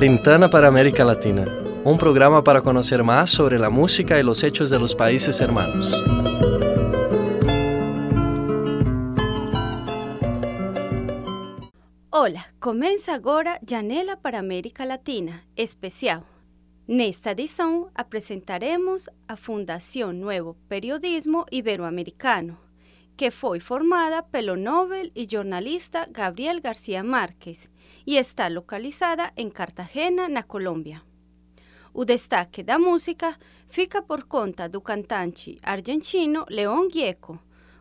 Ventana para América Latina, un programa para conocer más sobre la música y los hechos de los países hermanos. Hola, comienza agora Janela para América Latina, especial. Nesta edição, apresentaremos a Fundação Nuevo Periodismo Iberoamericano, que foi formada pelo Nobel e jornalista Gabriel García Márquez e está localizada em Cartagena, na Colômbia. O destaque da música fica por conta do cantante argentino León Gieco,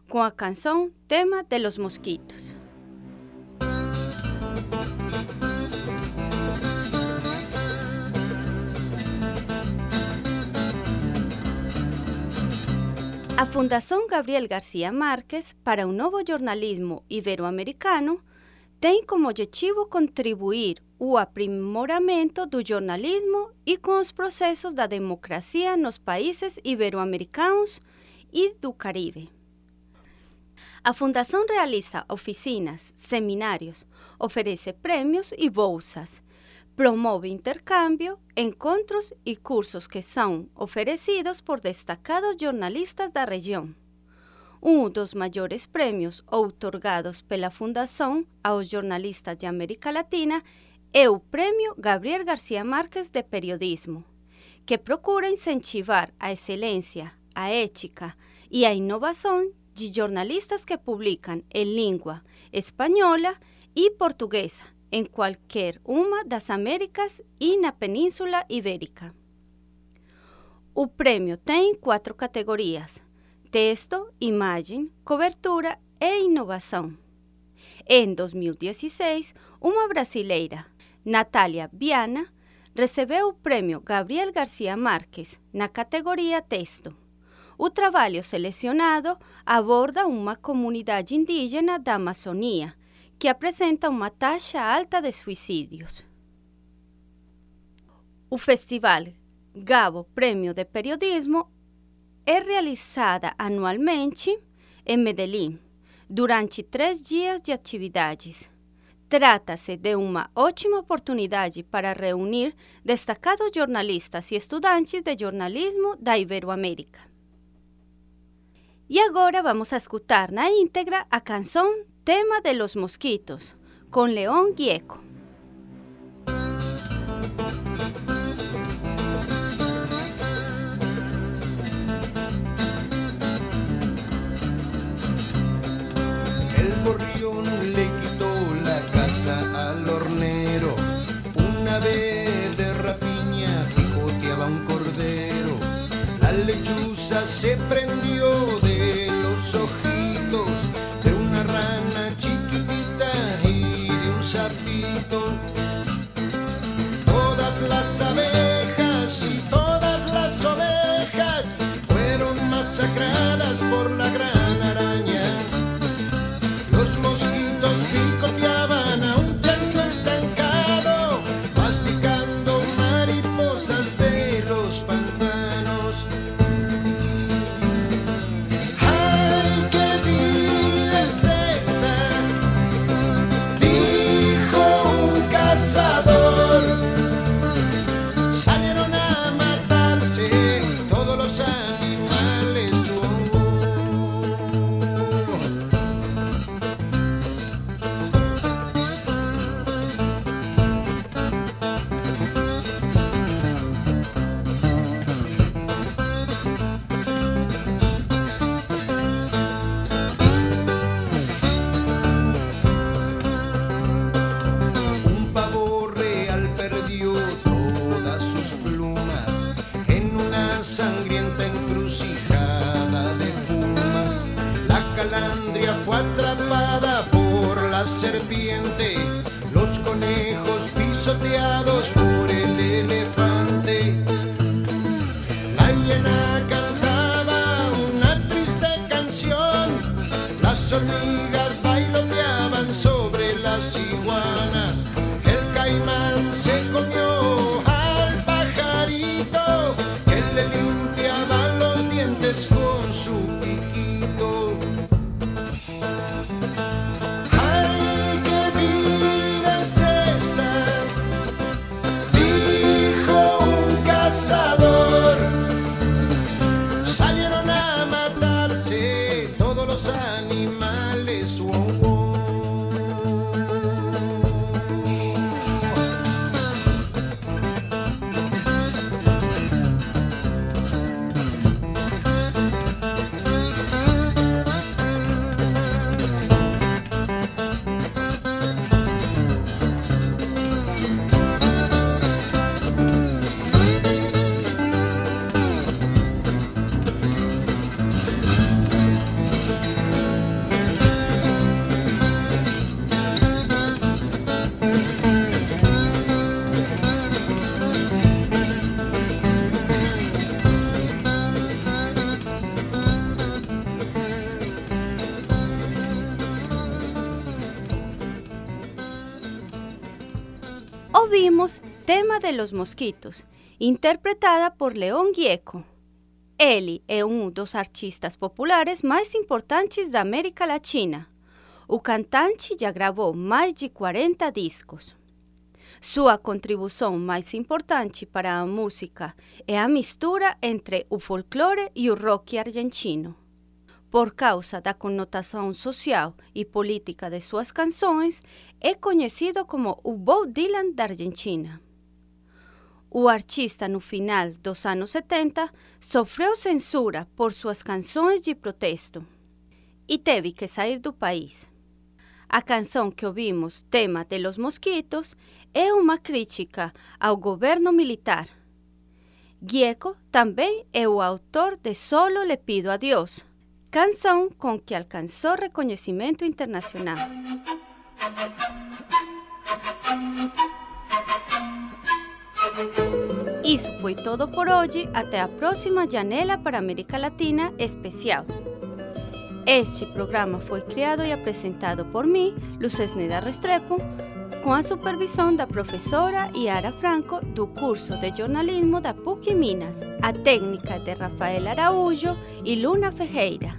com a canção Tema de los Mosquitos. A Fundação Gabriel García Márquez para um novo jornalismo ibero-americano tem como objetivo contribuir o aprimoramento do jornalismo e com os processos da democracia nos países ibero-americanos e do Caribe. A Fundação realiza oficinas, seminários, oferece prêmios e bolsas, promove intercambio, encontros y cursos que son oferecidos por destacados jornalistas da região. Um dos maiores prêmios outorgados pela Fundação aos jornalistas de América Latina é o Prêmio Gabriel García Márquez de Periodismo, que procura incentivar a excelência, a ética e a inovação de jornalistas que publicam em língua espanhola e portuguesa en cualquier uma das Américas e na Península Ibérica. O prêmio tem quatro categorias: texto, imagem, cobertura e inovação. Em 2016, uma brasileira, Natália Viana, recebeu o prêmio Gabriel García Márquez na categoria texto. O trabalho selecionado aborda uma comunidade indígena da Amazônia que apresenta uma taxa alta de suicídios. O Festival Gabo Prêmio de Periodismo é realizada anualmente em Medellín, durante três dias de atividades. Trata-se de uma ótima oportunidade para reunir destacados jornalistas e estudantes de jornalismo da Iberoamérica. E agora vamos a escutar na íntegra a canção Tema de los mosquitos, con León Gieco. El gorrión calandria fue atrapada por la serpiente, los conejos pisoteados por el elefante. La hiena cantaba una triste canción, las hormigas bailoteaban sobre las iguanas, Ouvimos Tema de los Mosquitos, interpretada por León Gieco. Ele é um dos artistas populares mais importantes da América Latina. O cantante já gravou mais de 40 discos. Sua contribuição mais importante para a música é a mistura entre o folclore e o rock argentino. Por causa da conotação social e política de suas canções, é conhecido como o Bob Dylan da Argentina. O artista, no final dos anos 70, sofreu censura por suas canções de protesto e teve que sair do país. A canção que ouvimos, Tema de los Mosquitos, é uma crítica ao governo militar. Gieco também é o autor de Solo le pido a Deus, canção com que alcançou reconhecimento internacional. Isso foi todo por hoje. Até a próxima Janela para América Latina especial. Este programa foi criado e apresentado por mim, Luces Neda Restrepo, com a supervisão da professora Yara Franco do curso de jornalismo da PUC Minas, a técnica de Rafael Araújo e Luna Ferreira.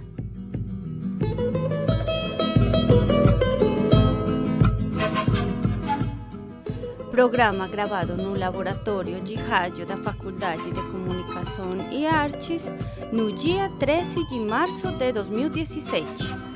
Programa gravado no Laboratório de Rádio da Faculdade de Comunicação e Artes no dia 13 de março de 2017.